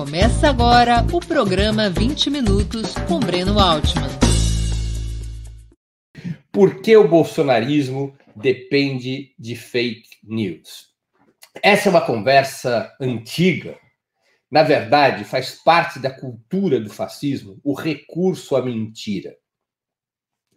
Começa agora o programa 20 Minutos com Breno Altman. Por que o bolsonarismo depende de fake news? Essa é uma conversa antiga. Na verdade, faz parte da cultura do fascismo o recurso à mentira.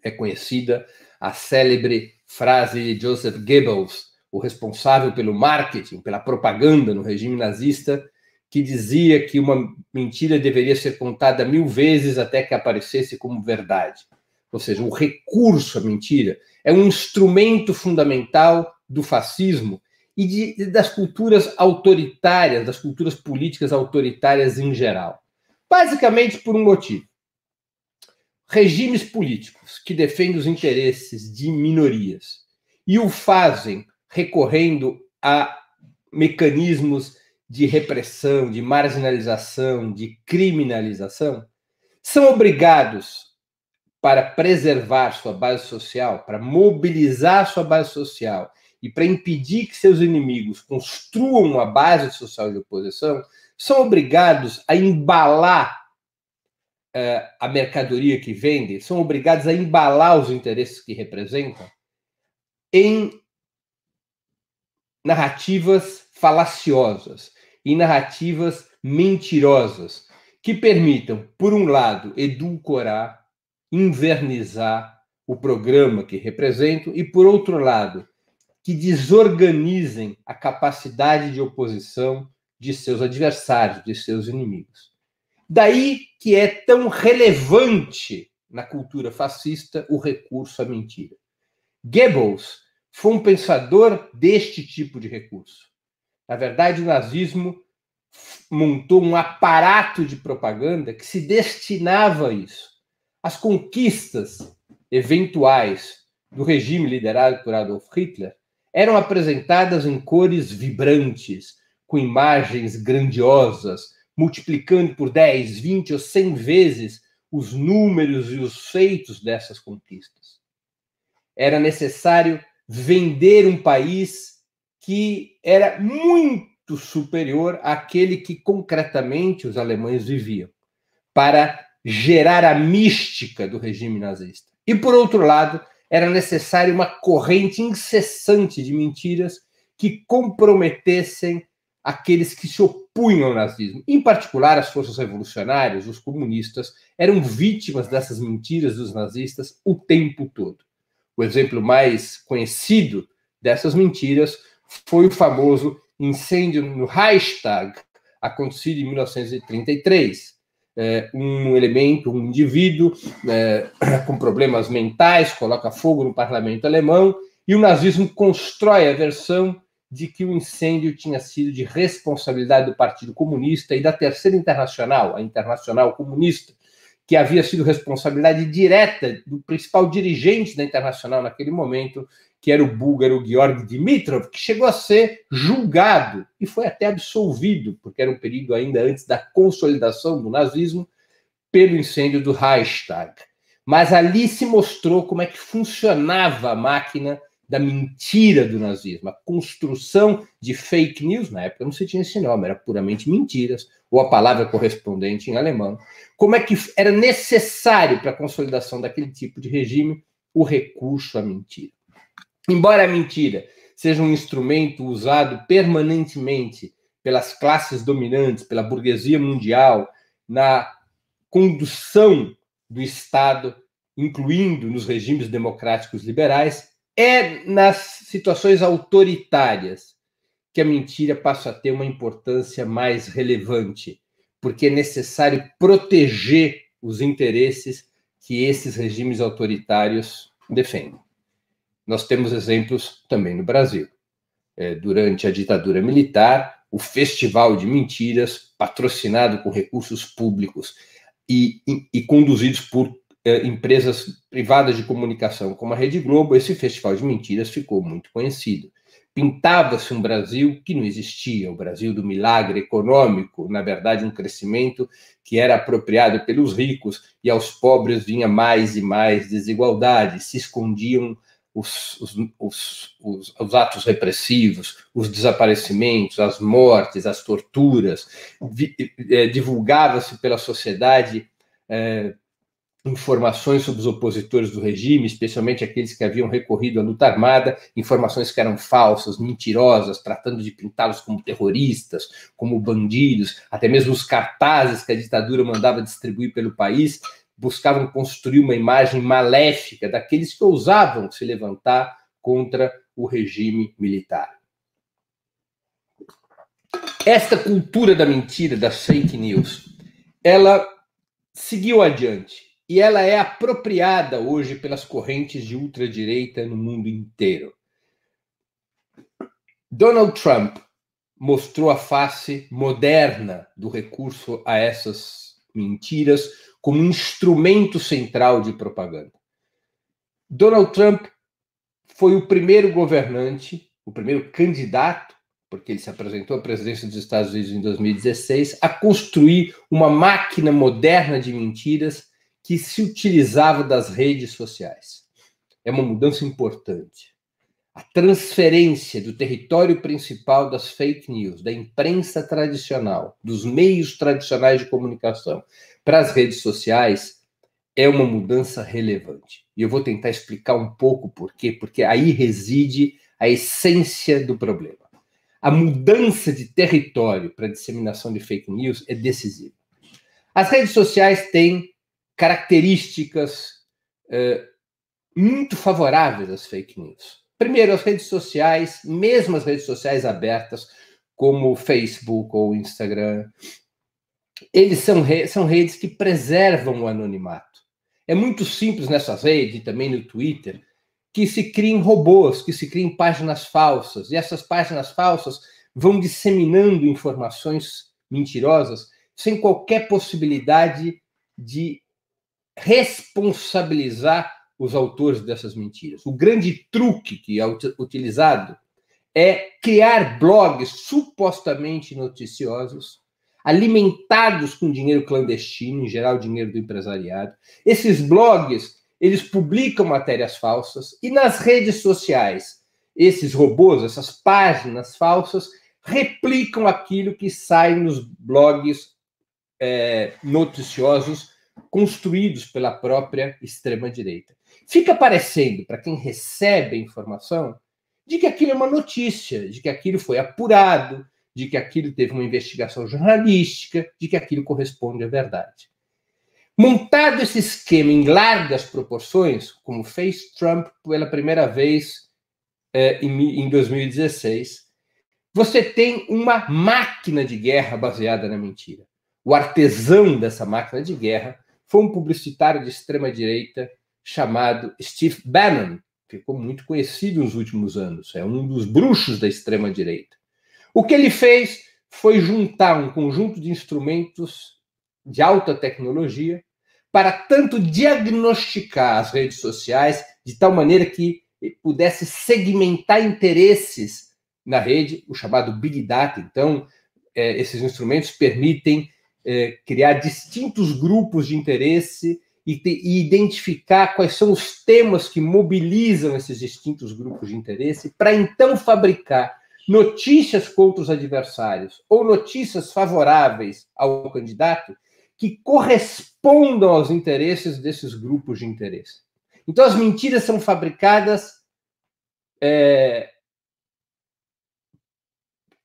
É conhecida a célebre frase de Joseph Goebbels, o responsável pelo marketing, pela propaganda no regime nazista, que dizia que uma mentira deveria ser contada mil vezes até que aparecesse como verdade. Ou seja, o recurso à mentira é um instrumento fundamental do fascismo e de, das culturas autoritárias, das culturas políticas autoritárias em geral. Basicamente por um motivo. Regimes políticos que defendem os interesses de minorias e o fazem recorrendo a mecanismos de repressão, de marginalização, de criminalização, são obrigados, para preservar sua base social, para mobilizar sua base social e para impedir que seus inimigos construam uma base social de oposição, são obrigados a embalar uh, a mercadoria que vendem, são obrigados a embalar os interesses que representam em narrativas falaciosas, e narrativas mentirosas que permitam, por um lado, edulcorar, invernizar o programa que representam e, por outro lado, que desorganizem a capacidade de oposição de seus adversários, de seus inimigos. Daí que é tão relevante na cultura fascista o recurso à mentira. Goebbels foi um pensador deste tipo de recurso. Na verdade, o nazismo montou um aparato de propaganda que se destinava a isso. As conquistas eventuais do regime liderado por Adolf Hitler eram apresentadas em cores vibrantes, com imagens grandiosas, multiplicando por 10, 20 ou 100 vezes os números e os feitos dessas conquistas. Era necessário vender um país que era muito superior àquele que concretamente os alemães viviam, para gerar a mística do regime nazista. E, por outro lado, era necessária uma corrente incessante de mentiras que comprometessem aqueles que se opunham ao nazismo. Em particular, as forças revolucionárias, os comunistas, eram vítimas dessas mentiras dos nazistas o tempo todo. O exemplo mais conhecido dessas mentiras foi o famoso incêndio no Reichstag, acontecido em 1933. É, um elemento, um indivíduo é, com problemas mentais coloca fogo no parlamento alemão e o nazismo constrói a versão de que o incêndio tinha sido de responsabilidade do Partido Comunista e da Terceira Internacional, a Internacional Comunista, que havia sido responsabilidade direta do principal dirigente da Internacional naquele momento, que era o búlgaro Georg Dimitrov, que chegou a ser julgado e foi até absolvido, porque era um período ainda antes da consolidação do nazismo, pelo incêndio do Reichstag. Mas ali se mostrou como é que funcionava a máquina da mentira do nazismo, a construção de fake news, na época não se tinha esse nome, era puramente mentiras, ou a palavra correspondente em alemão, como é que era necessário para a consolidação daquele tipo de regime o recurso à mentira. Embora a mentira seja um instrumento usado permanentemente pelas classes dominantes, pela burguesia mundial, na condução do Estado, incluindo nos regimes democráticos liberais, é nas situações autoritárias que a mentira passa a ter uma importância mais relevante, porque é necessário proteger os interesses que esses regimes autoritários defendem. Nós temos exemplos também no Brasil. É, durante a ditadura militar, o Festival de Mentiras, patrocinado com recursos públicos e, e, e conduzidos por é, empresas privadas de comunicação como a Rede Globo, esse Festival de Mentiras ficou muito conhecido. Pintava-se um Brasil que não existia, o Brasil do milagre econômico, na verdade, um crescimento que era apropriado pelos ricos e aos pobres vinha mais e mais desigualdade, se escondiam os, os, os, os, atos repressivos, os desaparecimentos, as mortes, as torturas, é, divulgava-se pela sociedade é, informações sobre os opositores do regime, especialmente aqueles que haviam recorrido à luta armada, informações que eram falsas, mentirosas, tratando de pintá-los como terroristas, como bandidos, até mesmo os cartazes que a ditadura mandava distribuir pelo país buscavam construir uma imagem maléfica daqueles que ousavam se levantar contra o regime militar. Esta cultura da mentira, das fake news, ela seguiu adiante e ela é apropriada hoje pelas correntes de ultradireita no mundo inteiro. Donald Trump mostrou a face moderna do recurso a essas mentiras como instrumento central de propaganda. Donald Trump foi o primeiro governante, o primeiro candidato, porque ele se apresentou à presidência dos Estados Unidos em 2016, a construir uma máquina moderna de mentiras que se utilizava das redes sociais. É uma mudança importante. A transferência do território principal das fake news, da imprensa tradicional, dos meios tradicionais de comunicação, para as redes sociais é uma mudança relevante. E eu vou tentar explicar um pouco por quê, porque aí reside a essência do problema. A mudança de território para a disseminação de fake news é decisiva. As redes sociais têm características muito favoráveis às fake news. Primeiro, as redes sociais, mesmo as redes sociais abertas, como o Facebook ou o Instagram, eles são, re são redes que preservam o anonimato. É muito simples nessas redes também no Twitter que se criem robôs, que se criem páginas falsas, e essas páginas falsas vão disseminando informações mentirosas sem qualquer possibilidade de responsabilizar os autores dessas mentiras. O grande truque que é utilizado é criar blogs supostamente noticiosos alimentados com dinheiro clandestino, em geral dinheiro do empresariado. Esses blogs, eles publicam matérias falsas e nas redes sociais, esses robôs, essas páginas falsas, replicam aquilo que sai nos blogs é, noticiosos construídos pela própria extrema-direita. Fica parecendo, para quem recebe a informação, de que aquilo é uma notícia, de que aquilo foi apurado, de que aquilo teve uma investigação jornalística, de que aquilo corresponde à verdade. Montado esse esquema em largas proporções, como fez Trump pela primeira vez eh, em, em 2016, você tem uma máquina de guerra baseada na mentira. O artesão dessa máquina de guerra foi um publicitário de extrema-direita chamado Steve Bannon, ficou muito conhecido nos últimos anos, é um dos bruxos da extrema-direita. O que ele fez foi juntar um conjunto de instrumentos de alta tecnologia para tanto diagnosticar as redes sociais de tal maneira que pudesse segmentar interesses na rede, o chamado Big Data. Então, é, esses instrumentos permitem é, criar distintos grupos de interesse e, te, e, identificar quais são os temas que mobilizam esses distintos grupos de interesse, para então fabricar notícias contra os adversários ou notícias favoráveis ao candidato que correspondam aos interesses desses grupos de interesse. Então, as mentiras são fabricadas é,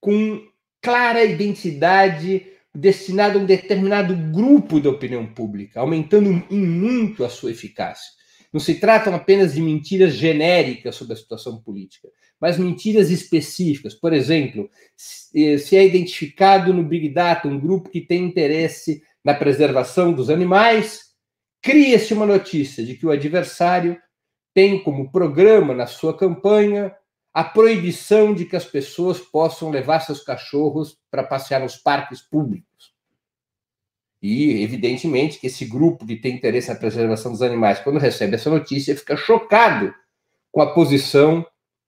com clara identidade destinada a um determinado grupo da opinião pública, aumentando em muito a sua eficácia. Não se tratam apenas de mentiras genéricas sobre a situação política, mas mentiras específicas. Por exemplo, se é identificado no Big Data um grupo que tem interesse na preservação dos animais, cria-se uma notícia de que o adversário tem como programa na sua campanha a proibição de que as pessoas possam levar seus cachorros para passear nos parques públicos. E, evidentemente, que esse grupo que tem interesse na preservação dos animais, quando recebe essa notícia, fica chocado com a posição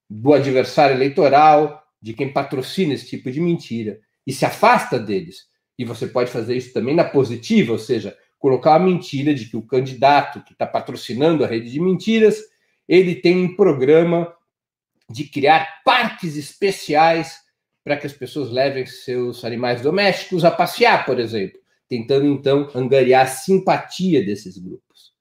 do adversário eleitoral, de quem patrocina esse tipo de mentira, e se afasta deles. E você pode fazer isso também na positiva, ou seja, colocar a mentira de que o candidato que está patrocinando a rede de mentiras, ele tem um programa de criar parques especiais para que as pessoas levem seus animais domésticos a passear, por exemplo, tentando então angariar a simpatia desses grupos.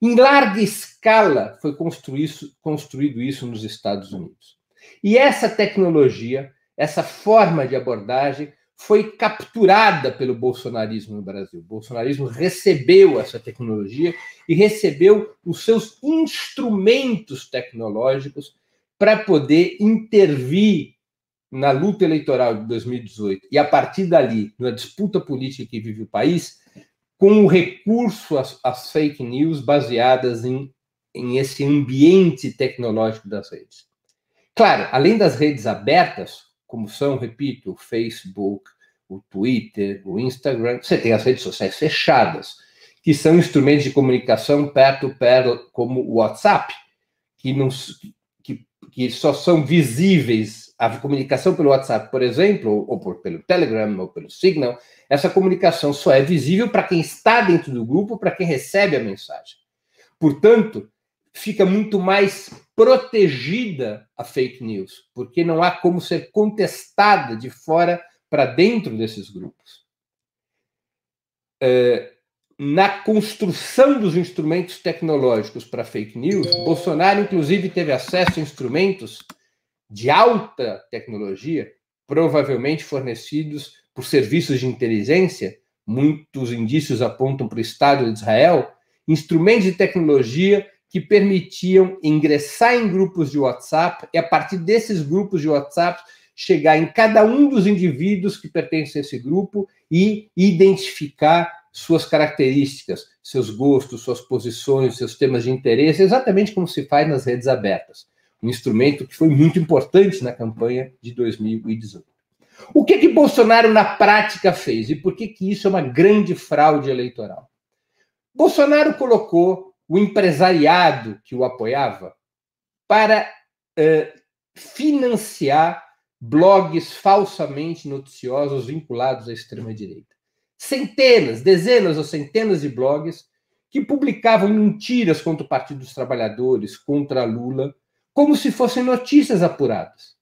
Em larga escala foi construído isso nos Estados Unidos. E essa tecnologia, essa forma de abordagem, foi capturada pelo bolsonarismo no Brasil. O bolsonarismo recebeu essa tecnologia e recebeu os seus instrumentos tecnológicos para poder intervir na luta eleitoral de 2018 e a partir dali, na disputa política que vive o país, com o recurso às, às fake news baseadas em, em esse ambiente tecnológico das redes. Claro, além das redes abertas, como são, repito, o Facebook, o Twitter, o Instagram, você tem as redes sociais fechadas, que são instrumentos de comunicação perto perto, como o WhatsApp, que, não, que, só são visíveis a comunicação pelo WhatsApp, por exemplo, ou, ou por, pelo Telegram, ou pelo Signal, essa comunicação só é visível para quem está dentro do grupo, para quem recebe a mensagem. Portanto, fica muito mais protegida a fake news, porque não há como ser contestada de fora para dentro desses grupos. É, na construção dos instrumentos tecnológicos para fake news, Bolsonaro, inclusive, teve acesso a instrumentos de alta tecnologia, provavelmente fornecidos por serviços de inteligência, muitos indícios apontam para o Estado de Israel, instrumentos de tecnologia que permitiam ingressar em grupos de WhatsApp e, a partir desses grupos de WhatsApp, chegar em cada um dos indivíduos que pertencem a esse grupo e identificar suas características, seus gostos, suas posições, seus temas de interesse, exatamente como se faz nas redes abertas. Um instrumento que foi muito importante na campanha de 2018. O que que Bolsonaro na prática fez e por que que isso é uma grande fraude eleitoral? Bolsonaro colocou o empresariado que o apoiava para uh, financiar blogs falsamente noticiosos vinculados à extrema-direita. Centenas, dezenas ou centenas de blogs que publicavam mentiras contra o Partido dos Trabalhadores, contra Lula, como se fossem notícias apuradas.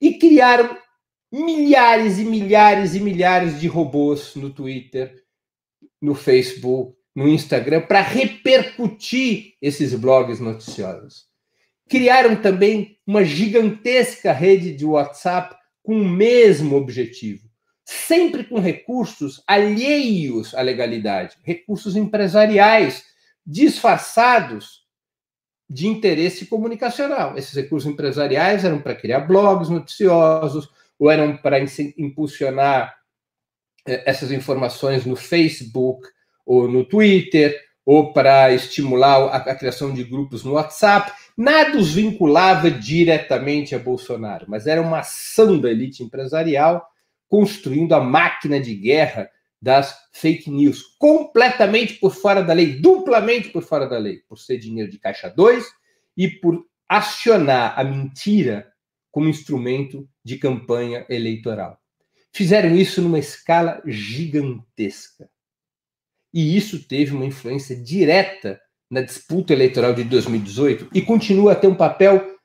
E criaram milhares e milhares e milhares de robôs no Twitter, no Facebook, no Instagram, para repercutir esses blogs noticiosos criaram também uma gigantesca rede de WhatsApp com o mesmo objetivo, sempre com recursos alheios à legalidade, recursos empresariais disfarçados de interesse comunicacional. Esses recursos empresariais eram para criar blogs noticiosos ou eram para impulsionar eh, essas informações no Facebook ou no Twitter ou para estimular a, a, criação de grupos no WhatsApp. Nada os vinculava diretamente a Bolsonaro, mas era uma ação da elite empresarial construindo a máquina de guerra das fake news, completamente por fora da lei, duplamente por fora da lei, por ser dinheiro de caixa 2 e por acionar a mentira como instrumento de campanha eleitoral. Fizeram isso numa escala gigantesca. E isso teve uma influência direta na disputa eleitoral de 2018 e continua a ter um papel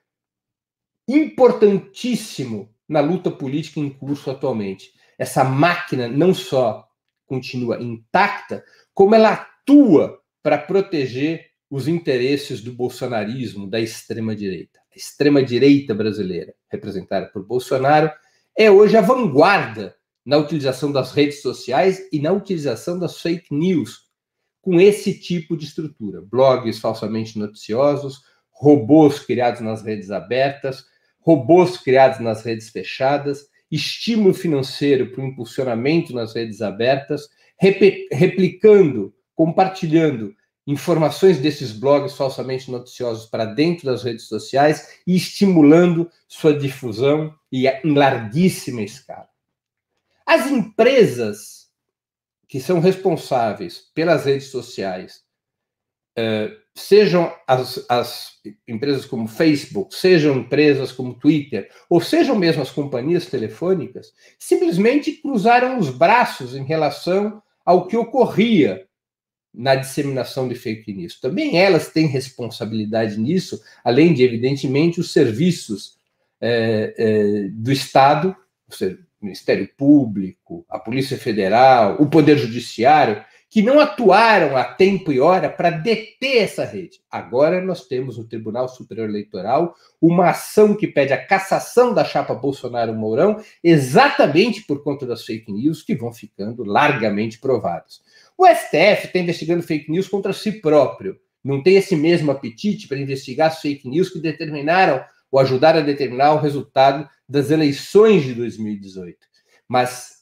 importantíssimo na luta política em curso atualmente. Essa máquina não só continua intacta, como ela atua para proteger os interesses do bolsonarismo, da extrema-direita. A extrema-direita brasileira, representada por Bolsonaro, é hoje a vanguarda na utilização das redes sociais e na utilização das fake news com esse tipo de estrutura. Blogs falsamente noticiosos, robôs criados nas redes abertas, robôs criados nas redes fechadas, estímulo financeiro para o impulsionamento nas redes abertas, replicando, compartilhando informações desses blogs falsamente noticiosos para dentro das redes sociais e estimulando sua difusão em larguíssima escala. As empresas que são responsáveis pelas redes sociais, uh, sejam as, as, empresas como Facebook, sejam empresas como Twitter, ou sejam mesmo as companhias telefônicas, simplesmente cruzaram os braços em relação ao que ocorria na disseminação de fake news. Também elas têm responsabilidade nisso, além de, evidentemente, os serviços é, é, do Estado, o Ministério Público, a Polícia Federal, o Poder Judiciário, que não atuaram a tempo e hora para deter essa rede. Agora nós temos no Tribunal Superior Eleitoral uma ação que pede a cassação da chapa Bolsonaro-Mourão, exatamente por conta das fake news que vão ficando largamente provadas. O STF está investigando fake news contra si próprio. Não tem esse mesmo apetite para investigar as fake news que determinaram ou ajudaram a determinar o resultado das eleições de 2018. Mas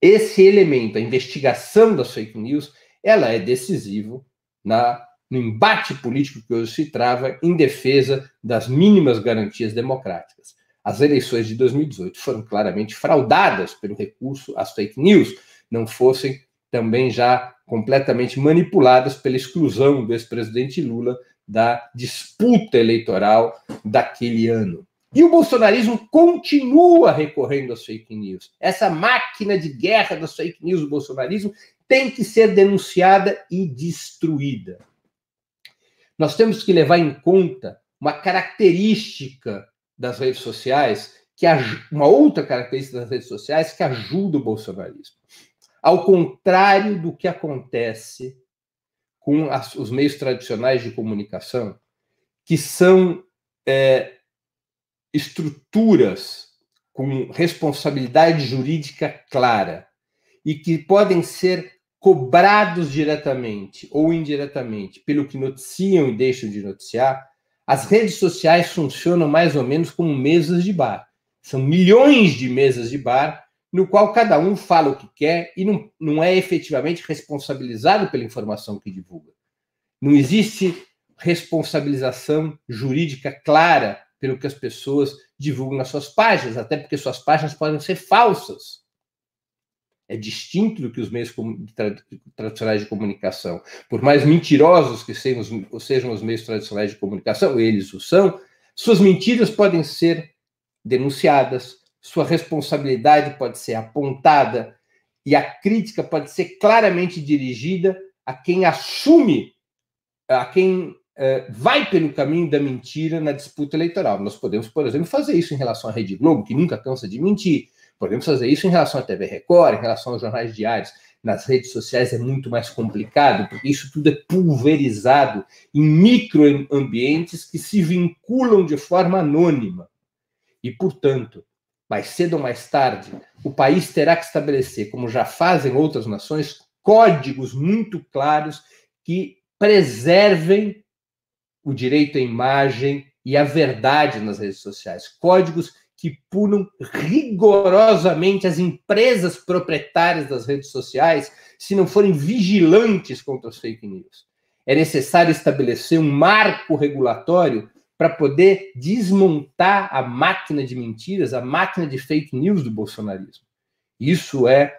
esse elemento, a investigação das fake news, ela é decisivo na, no embate político que hoje se trava em defesa das mínimas garantias democráticas. As eleições de 2018 foram claramente fraudadas pelo recurso às fake news, não fossem também já completamente manipuladas pela exclusão do ex-presidente Lula da disputa eleitoral daquele ano. E o bolsonarismo continua recorrendo às fake news. Essa máquina de guerra das fake news do bolsonarismo tem que ser denunciada e destruída. Nós temos que levar em conta uma característica das redes sociais, que uma outra característica das redes sociais que ajuda o bolsonarismo. Ao contrário do que acontece com as, os meios tradicionais de comunicação, que são é, estruturas com responsabilidade jurídica clara e que podem ser cobrados diretamente ou indiretamente pelo que noticiam e deixam de noticiar, as redes sociais funcionam mais ou menos como mesas de bar. São milhões de mesas de bar no qual cada um fala o que quer e não, não é efetivamente responsabilizado pela informação que divulga. Não existe responsabilização jurídica clara pelo que as pessoas divulgam nas suas páginas, até porque suas páginas podem ser falsas. É distinto do que os meios tradicionais de comunicação. Por mais mentirosos que sejam os, meios tradicionais de comunicação, eles o são, suas mentiras podem ser denunciadas, sua responsabilidade pode ser apontada e a crítica pode ser claramente dirigida a quem assume, a quem vai pelo caminho da mentira na disputa eleitoral. Nós podemos, por exemplo, fazer isso em relação à Rede Globo, que nunca cansa de mentir. Podemos fazer isso em relação à TV Record, em relação aos jornais diários. Nas redes sociais é muito mais complicado, porque isso tudo é pulverizado em microambientes que se vinculam de forma anônima. E, portanto, mais cedo ou mais tarde, o país terá que estabelecer, como já fazem outras nações, códigos muito claros que preservem o direito à imagem e à verdade nas redes sociais. Códigos que punam rigorosamente as empresas proprietárias das redes sociais se não forem vigilantes contra as fake news. É necessário estabelecer um marco regulatório para poder desmontar a máquina de mentiras, a máquina de fake news do bolsonarismo. Isso é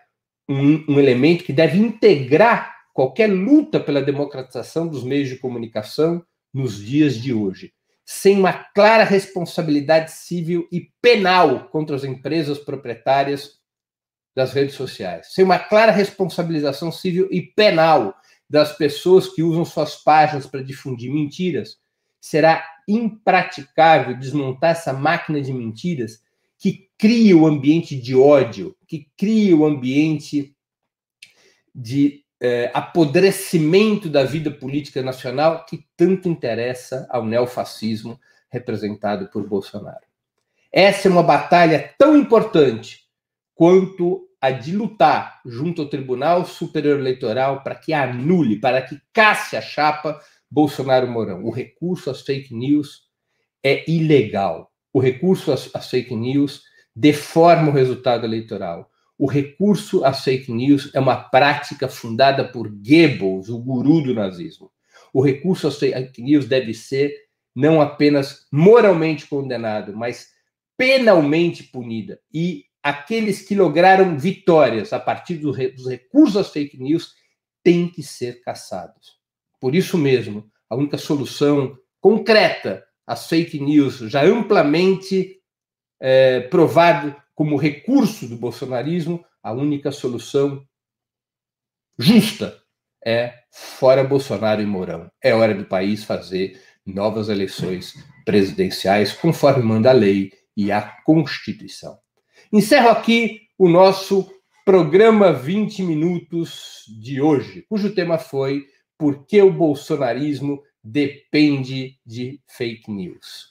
um, um elemento que deve integrar qualquer luta pela democratização dos meios de comunicação nos dias de hoje, sem uma clara responsabilidade civil e penal contra as empresas proprietárias das redes sociais, sem uma clara responsabilização civil e penal das pessoas que usam suas páginas para difundir mentiras, será impraticável desmontar essa máquina de mentiras que cria o ambiente de ódio, que cria o ambiente de eh, apodrecimento da vida política nacional que tanto interessa ao neofascismo representado por Bolsonaro. Essa é uma batalha tão importante quanto a de lutar junto ao Tribunal Superior Eleitoral para que anule, para que casse a chapa Bolsonaro Mourão. O recurso às fake news é ilegal. O recurso às fake news deforma o resultado eleitoral. O recurso às fake news é uma prática fundada por Goebbels, o guru do nazismo. O recurso às fake news deve ser não apenas moralmente condenado, mas penalmente punida. E aqueles que lograram vitórias a partir dos recursos às fake news têm que ser caçados. Por isso mesmo, a única solução concreta às fake news, já amplamente é, provado como recurso do bolsonarismo, a única solução justa é fora Bolsonaro e Mourão. É hora do país fazer novas eleições presidenciais, conforme manda a lei e a Constituição. Encerro aqui o nosso programa 20 minutos de hoje, cujo tema foi Por que o bolsonarismo depende de fake news?